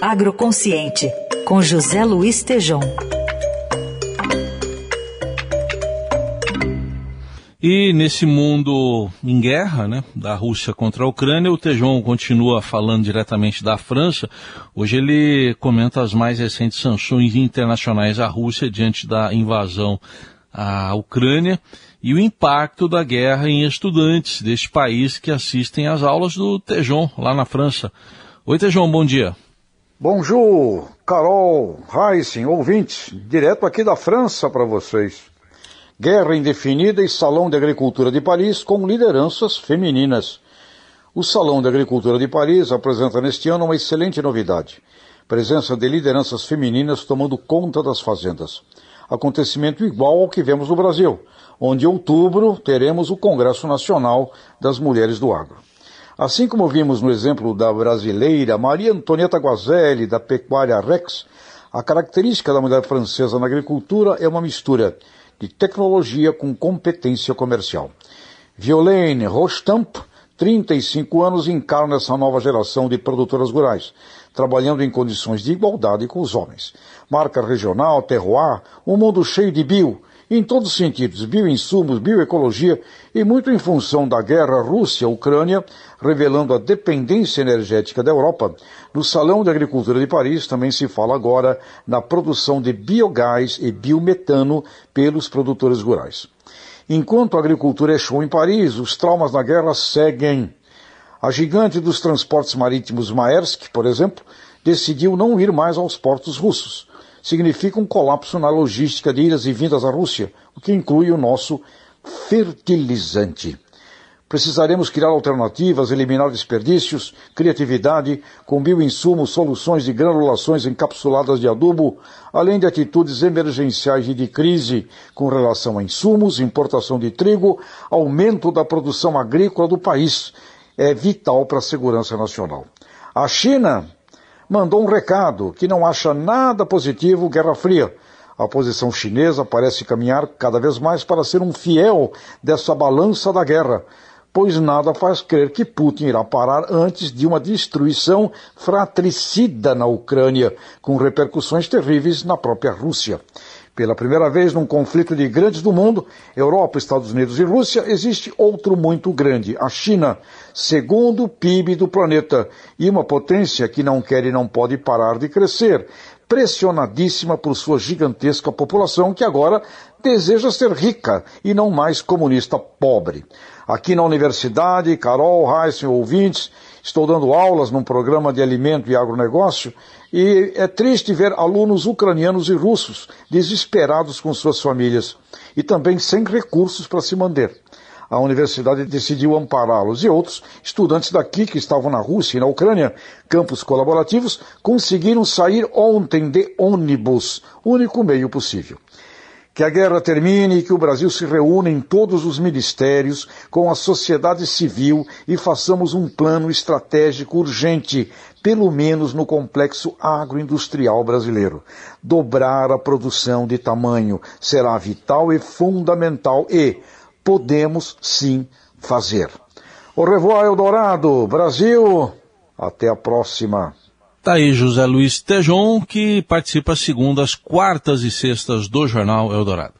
Agroconsciente, com José Luiz Tejom. E nesse mundo em guerra, né, da Rússia contra a Ucrânia, o Tejon continua falando diretamente da França. Hoje ele comenta as mais recentes sanções internacionais à Rússia diante da invasão à Ucrânia e o impacto da guerra em estudantes deste país que assistem às aulas do Tejon lá na França. Oi Tejon, bom dia. Bonjour, Carol, Heisen, ouvintes, direto aqui da França para vocês. Guerra indefinida e Salão de Agricultura de Paris com lideranças femininas. O Salão de Agricultura de Paris apresenta neste ano uma excelente novidade. Presença de lideranças femininas tomando conta das fazendas. Acontecimento igual ao que vemos no Brasil, onde em outubro teremos o Congresso Nacional das Mulheres do Agro. Assim como vimos no exemplo da brasileira Maria Antonieta Guazelli, da Pecuária Rex, a característica da mulher francesa na agricultura é uma mistura de tecnologia com competência comercial. Violaine Rostamp, 35 anos, encarna essa nova geração de produtoras rurais, trabalhando em condições de igualdade com os homens. Marca regional, terroir, um mundo cheio de bio, em todos os sentidos, bioinsumos, bioecologia e muito em função da guerra Rússia-Ucrânia, revelando a dependência energética da Europa. No Salão de Agricultura de Paris também se fala agora na produção de biogás e biometano pelos produtores rurais. Enquanto a agricultura é show em Paris, os traumas da guerra seguem. A gigante dos transportes marítimos Maersk, por exemplo, decidiu não ir mais aos portos russos significa um colapso na logística de idas e vindas à Rússia, o que inclui o nosso fertilizante. Precisaremos criar alternativas, eliminar desperdícios, criatividade, com bioinsumos, soluções de granulações encapsuladas de adubo, além de atitudes emergenciais e de crise com relação a insumos, importação de trigo, aumento da produção agrícola do país. É vital para a segurança nacional. A China mandou um recado que não acha nada positivo Guerra Fria. A posição chinesa parece caminhar cada vez mais para ser um fiel dessa balança da guerra, pois nada faz crer que Putin irá parar antes de uma destruição fratricida na Ucrânia, com repercussões terríveis na própria Rússia. Pela primeira vez num conflito de grandes do mundo, Europa, Estados Unidos e Rússia, existe outro muito grande, a China, segundo PIB do planeta, e uma potência que não quer e não pode parar de crescer, pressionadíssima por sua gigantesca população que agora deseja ser rica e não mais comunista pobre. Aqui na universidade, Carol, Heisen, ouvintes, estou dando aulas num programa de alimento e agronegócio e é triste ver alunos ucranianos e russos desesperados com suas famílias e também sem recursos para se manter. A universidade decidiu ampará-los e outros estudantes daqui que estavam na Rússia e na Ucrânia, campos colaborativos, conseguiram sair ontem de ônibus, único meio possível. Que a guerra termine e que o Brasil se reúna em todos os ministérios com a sociedade civil e façamos um plano estratégico urgente, pelo menos no complexo agroindustrial brasileiro. Dobrar a produção de tamanho será vital e fundamental e podemos sim fazer. O revoar Eldorado, Brasil, até a próxima. Tá aí José Luiz Tejon, que participa segundas, quartas e sextas do Jornal Eldorado.